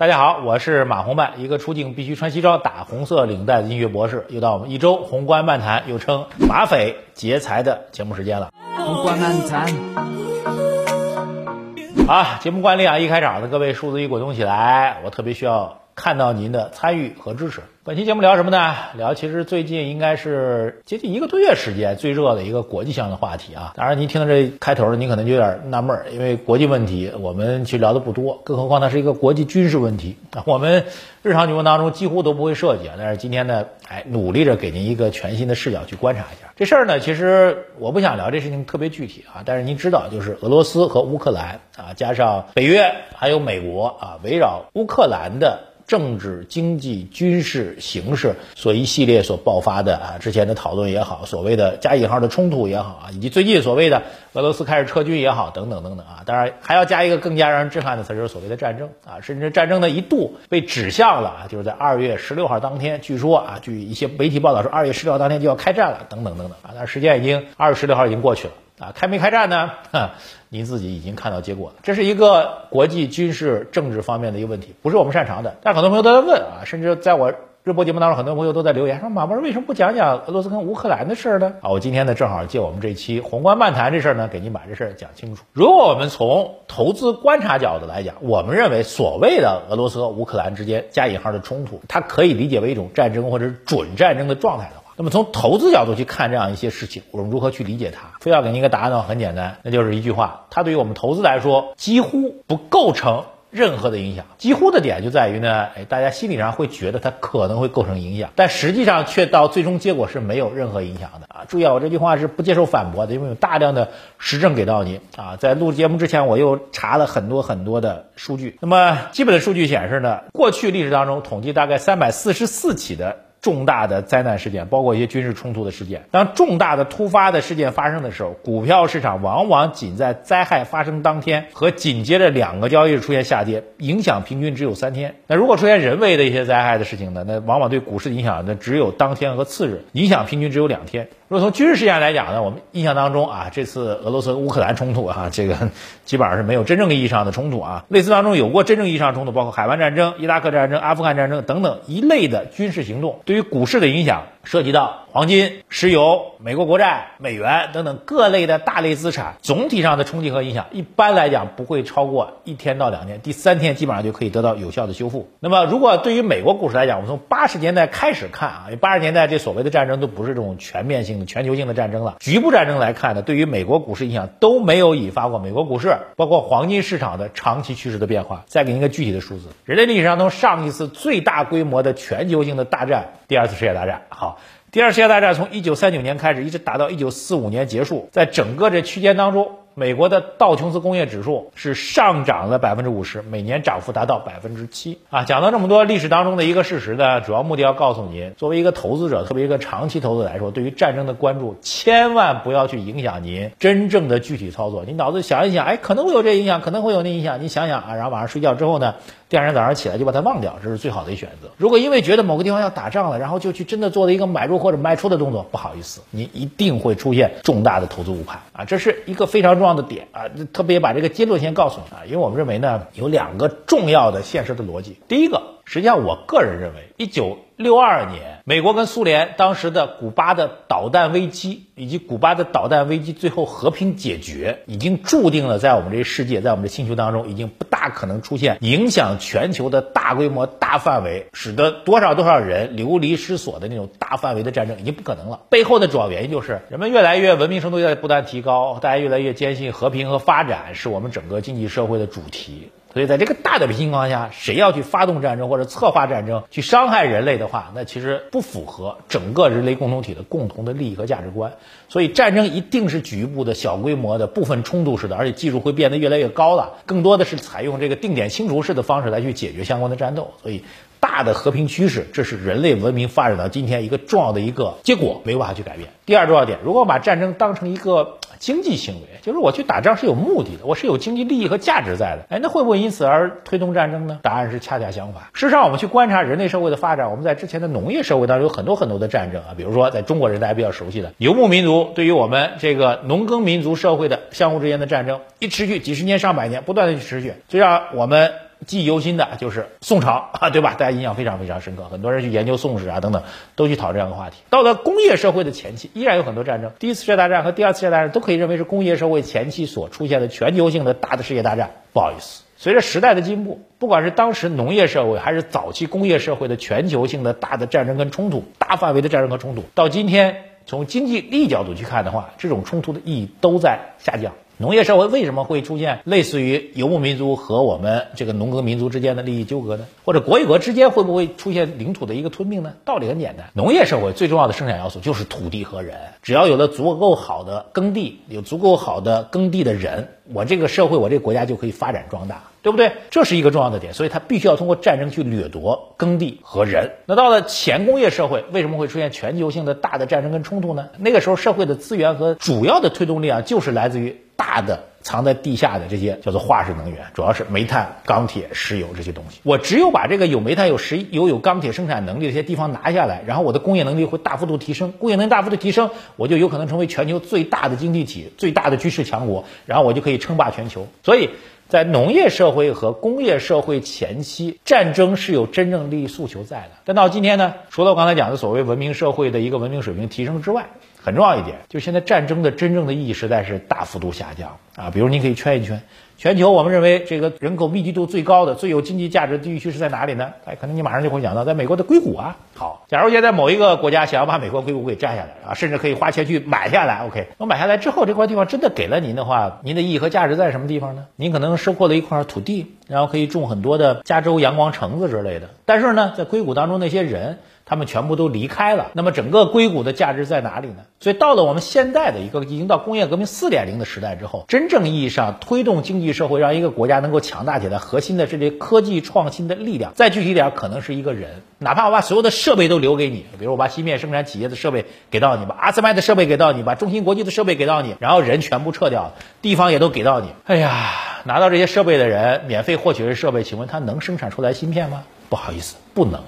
大家好，我是马红漫，一个出镜必须穿西装、打红色领带的音乐博士。又到我们一周宏观漫谈，又称马匪劫财的节目时间了。宏观漫谈，好，节目惯例啊，一开场呢，各位数字一滚动起来，我特别需要看到您的参与和支持。本期节目聊什么呢？聊其实最近应该是接近一个多月时间最热的一个国际向的话题啊。当然，您听到这开头呢，您可能就有点纳闷，因为国际问题我们其实聊的不多，更何况它是一个国际军事问题。我们日常节目当中几乎都不会涉及啊。但是今天呢，哎，努力着给您一个全新的视角去观察一下这事儿呢。其实我不想聊这事情特别具体啊，但是您知道，就是俄罗斯和乌克兰啊，加上北约还有美国啊，围绕乌克兰的。政治、经济、军事形势所一系列所爆发的啊，之前的讨论也好，所谓的加引号的冲突也好啊，以及最近所谓的俄罗斯开始撤军也好，等等等等啊，当然还要加一个更加让人震撼的词，就是所谓的战争啊，甚至战争呢一度被指向了啊，就是在二月十六号当天，据说啊，据一些媒体报道说，二月十六号当天就要开战了，等等等等啊，但时间已经二月十六号已经过去了。啊，开没开战呢？哈您自己已经看到结果了。这是一个国际军事政治方面的一个问题，不是我们擅长的。但很多朋友都在问啊，甚至在我热播节目当中，很多朋友都在留言说：“马博士为什么不讲讲俄罗斯跟乌克兰的事儿呢？”啊，我今天呢正好借我们这期宏观漫谈这事儿呢，给您把这事儿讲清楚。如果我们从投资观察角度来讲，我们认为所谓的俄罗斯和乌克兰之间加引号的冲突，它可以理解为一种战争或者准战争的状态的话。那么从投资角度去看这样一些事情，我们如何去理解它？非要给您一个答案的话，很简单，那就是一句话：它对于我们投资来说几乎不构成任何的影响。几乎的点就在于呢，哎，大家心理上会觉得它可能会构成影响，但实际上却到最终结果是没有任何影响的啊！注意啊，我这句话是不接受反驳的，因为有大量的实证给到你啊。在录节目之前，我又查了很多很多的数据。那么基本的数据显示呢，过去历史当中统计大概三百四十四起的。重大的灾难事件，包括一些军事冲突的事件。当重大的突发的事件发生的时候，股票市场往往仅在灾害发生当天和紧接着两个交易日出现下跌，影响平均只有三天。那如果出现人为的一些灾害的事情呢？那往往对股市的影响那只有当天和次日，影响平均只有两天。如果从军事事件来讲呢，我们印象当中啊，这次俄罗斯乌克兰冲突啊，这个 基本上是没有真正意义上的冲突啊。类似当中有过真正意义上冲突，包括海湾战争、伊拉克战争、阿富汗战争等等一类的军事行动，对于股市的影响。涉及到黄金、石油、美国国债、美元等等各类的大类资产，总体上的冲击和影响，一般来讲不会超过一天到两天，第三天基本上就可以得到有效的修复。那么，如果对于美国股市来讲，我们从八十年代开始看啊，八十年代这所谓的战争都不是这种全面性的、全球性的战争了，局部战争来看呢，对于美国股市影响都没有引发过美国股市包括黄金市场的长期趋势的变化。再给您一个具体的数字，人类历史上从上一次最大规模的全球性的大战，第二次世界大战，好。第二次世界大战从一九三九年开始，一直打到一九四五年结束，在整个这区间当中。美国的道琼斯工业指数是上涨了百分之五十，每年涨幅达到百分之七啊！讲到这么多历史当中的一个事实呢，主要目的要告诉您，作为一个投资者，特别一个长期投资来说，对于战争的关注，千万不要去影响您真正的具体操作。你脑子想一想，哎，可能会有这影响，可能会有那影响，你想想啊，然后晚上睡觉之后呢，第二天早上起来就把它忘掉，这是最好的一选择。如果因为觉得某个地方要打仗了，然后就去真的做了一个买入或者卖出的动作，不好意思，你一定会出现重大的投资误判啊！这是一个非常重要的点啊！特别把这个结论先告诉你啊，因为我们认为呢，有两个重要的现实的逻辑。第一个，实际上我个人认为，一九六二年，美国跟苏联当时的古巴的导弹危机，以及古巴的导弹危机最后和平解决，已经注定了在我们这世界，在我们的星球当中，已经不大可能出现影响全球的大规模、大范围，使得多少多少人流离失所的那种大范围的战争，已经不可能了。背后的主要原因就是人们越来越文明程度在不断提高，大家越来越坚信和平和发展是我们整个经济社会的主题。所以，在这个大的情况下，谁要去发动战争或者策划战争去伤害人类的话，那其实不符合整个人类共同体的共同的利益和价值观。所以，战争一定是局部的小规模的部分冲突式的，而且技术会变得越来越高了，更多的是采用这个定点清除式的方式来去解决相关的战斗。所以，大的和平趋势，这是人类文明发展到今天一个重要的一个结果，没有办法去改变。第二重要点，如果把战争当成一个。经济行为就是我去打仗是有目的的，我是有经济利益和价值在的。哎，那会不会因此而推动战争呢？答案是恰恰相反。事实上，我们去观察人类社会的发展，我们在之前的农业社会当中有很多很多的战争啊，比如说在中国人大家比较熟悉的游牧民族，对于我们这个农耕民族社会的相互之间的战争，一持续几十年上百年，不断的去持续，就让我们。记忆犹新的就是宋朝 啊，对吧？大家印象非常非常深刻，很多人去研究宋史啊等等，都去讨这样的话题。到了工业社会的前期，依然有很多战争。第一次世界大战和第二次世界大战都可以认为是工业社会前期所出现的全球性的大的世界大战。不好意思，随着时代的进步，不管是当时农业社会还是早期工业社会的全球性的大的战争跟冲突，大范围的战争和冲突，到今天从经济利益角度去看的话，这种冲突的意义都在下降。农业社会为什么会出现类似于游牧民族和我们这个农耕民族之间的利益纠葛呢？或者国与国之间会不会出现领土的一个吞并呢？道理很简单，农业社会最重要的生产要素就是土地和人，只要有了足够好的耕地，有足够好的耕地的人，我这个社会，我这个国家就可以发展壮大，对不对？这是一个重要的点，所以它必须要通过战争去掠夺耕地和人。那到了前工业社会，为什么会出现全球性的大的战争跟冲突呢？那个时候社会的资源和主要的推动力量就是来自于。大的藏在地下的这些叫做化石能源，主要是煤炭、钢铁、石油这些东西。我只有把这个有煤炭、有石油、有钢铁生产能力的这些地方拿下来，然后我的工业能力会大幅度提升。工业能力大幅度提升，我就有可能成为全球最大的经济体、最大的军事强国，然后我就可以称霸全球。所以在农业社会和工业社会前期，战争是有真正利益诉求在的。但到今天呢，除了我刚才讲的所谓文明社会的一个文明水平提升之外，很重要一点，就是现在战争的真正的意义实在是大幅度下降啊！比如您可以圈一圈，全球我们认为这个人口密集度最高的、最有经济价值的地区是在哪里呢？哎，可能你马上就会想到，在美国的硅谷啊。好，假如现在某一个国家想要把美国硅谷给占下来啊，甚至可以花钱去买下来，OK，我买下来之后，这块地方真的给了您的话，您的意义和价值在什么地方呢？您可能收获了一块土地，然后可以种很多的加州阳光橙子之类的。但是呢，在硅谷当中那些人。他们全部都离开了，那么整个硅谷的价值在哪里呢？所以到了我们现在的一个已经到工业革命四点零的时代之后，真正意义上推动经济社会，让一个国家能够强大起来，核心的这些科技创新的力量，再具体点，可能是一个人。哪怕我把所有的设备都留给你，比如我把芯片生产企业的设备给到你，把阿斯麦的设备给到你，把中芯国际的设备给到你，然后人全部撤掉，地方也都给到你。哎呀，拿到这些设备的人，免费获取这设备，请问他能生产出来芯片吗？不好意思，不能。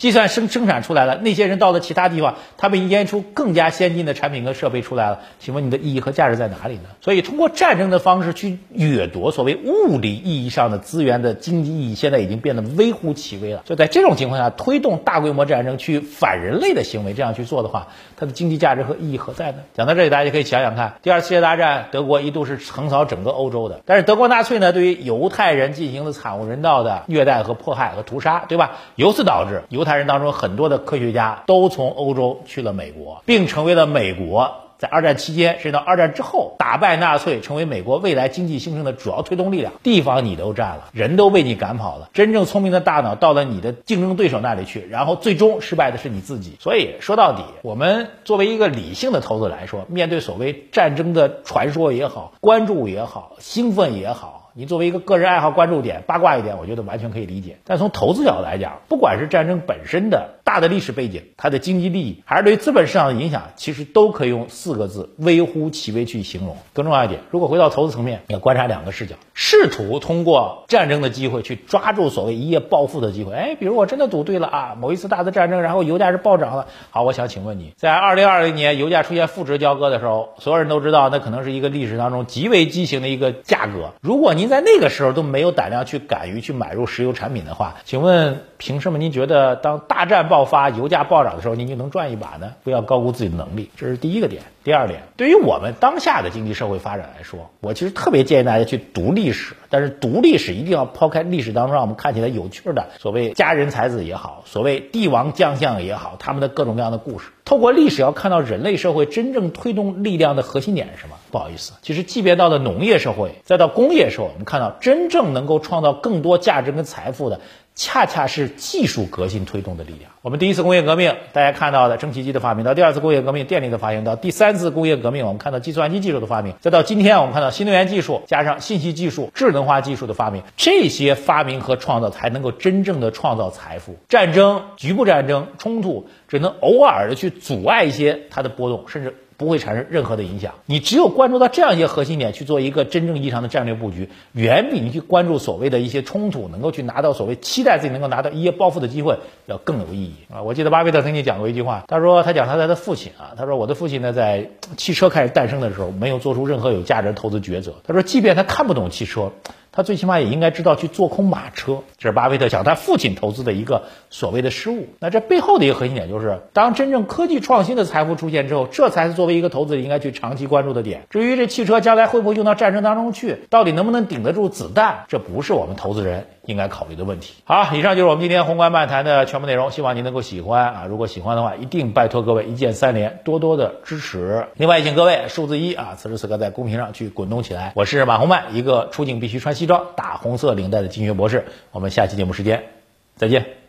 计算生生产出来了，那些人到了其他地方，他们研究出更加先进的产品和设备出来了。请问你的意义和价值在哪里呢？所以，通过战争的方式去掠夺所谓物理意义上的资源的经济意义，现在已经变得微乎其微了。就在这种情况下，推动大规模战争去反人类的行为，这样去做的话，它的经济价值和意义何在呢？讲到这里，大家就可以想想看，第二次世界大战，德国一度是横扫整个欧洲的，但是德国纳粹呢，对于犹太人进行了惨无人道的虐待和迫害和屠杀，对吧？由此导致犹太人当中很多的科学家都从欧洲去了美国，并成为了美国。在二战期间，甚至到二战之后，打败纳粹，成为美国未来经济兴盛的主要推动力量。地方你都占了，人都被你赶跑了，真正聪明的大脑到了你的竞争对手那里去，然后最终失败的是你自己。所以说到底，我们作为一个理性的投资来说，面对所谓战争的传说也好，关注也好，兴奋也好。你作为一个个人爱好关注点八卦一点，我觉得完全可以理解。但从投资角度来讲，不管是战争本身的大的历史背景，它的经济利益，还是对资本市场的影响，其实都可以用四个字微乎其微去形容。更重要一点，如果回到投资层面，要观察两个视角，试图通过战争的机会去抓住所谓一夜暴富的机会。哎，比如我真的赌对了啊，某一次大的战争，然后油价是暴涨了。好，我想请问你，在二零二零年油价出现负值交割的时候，所有人都知道那可能是一个历史当中极为畸形的一个价格。如果您在那个时候都没有胆量去敢于去买入石油产品的话，请问凭什么您觉得当大战爆发、油价暴涨的时候，您就能赚一把呢？不要高估自己的能力，这是第一个点。第二点，对于我们当下的经济社会发展来说，我其实特别建议大家去读历史，但是读历史一定要抛开历史当中让我们看起来有趣的所谓佳人才子也好，所谓帝王将相也好，他们的各种各样的故事。透过历史要看到人类社会真正推动力量的核心点是什么？不好意思，其实即便到了农业社会，再到工业社会，我们看到真正能够创造更多价值跟财富的。恰恰是技术革新推动的力量。我们第一次工业革命，大家看到的蒸汽机的发明；到第二次工业革命，电力的发明；到第三次工业革命，我们看到计算机技术的发明；再到今天，我们看到新能源技术加上信息技术、智能化技术的发明。这些发明和创造才能够真正的创造财富。战争、局部战争、冲突，只能偶尔的去阻碍一些它的波动，甚至。不会产生任何的影响。你只有关注到这样一些核心点，去做一个真正意义上的战略布局，远比你去关注所谓的一些冲突，能够去拿到所谓期待自己能够拿到一夜暴富的机会，要更有意义啊！我记得巴菲特曾经讲过一句话，他说他讲他的父亲啊，他说我的父亲呢，在汽车开始诞生的时候，没有做出任何有价值的投资抉择。他说，即便他看不懂汽车。他最起码也应该知道去做空马车。这是巴菲特想他父亲投资的一个所谓的失误。那这背后的一个核心点就是，当真正科技创新的财富出现之后，这才是作为一个投资者应该去长期关注的点。至于这汽车将来会不会用到战争当中去，到底能不能顶得住子弹，这不是我们投资人应该考虑的问题。好，以上就是我们今天宏观漫谈的全部内容，希望您能够喜欢啊！如果喜欢的话，一定拜托各位一键三连，多多的支持。另外，请各位数字一啊，此时此刻在公屏上去滚动起来。我是马红漫，一个出镜必须穿西装、打红色领带的金学博士。我们下期节目时间再见。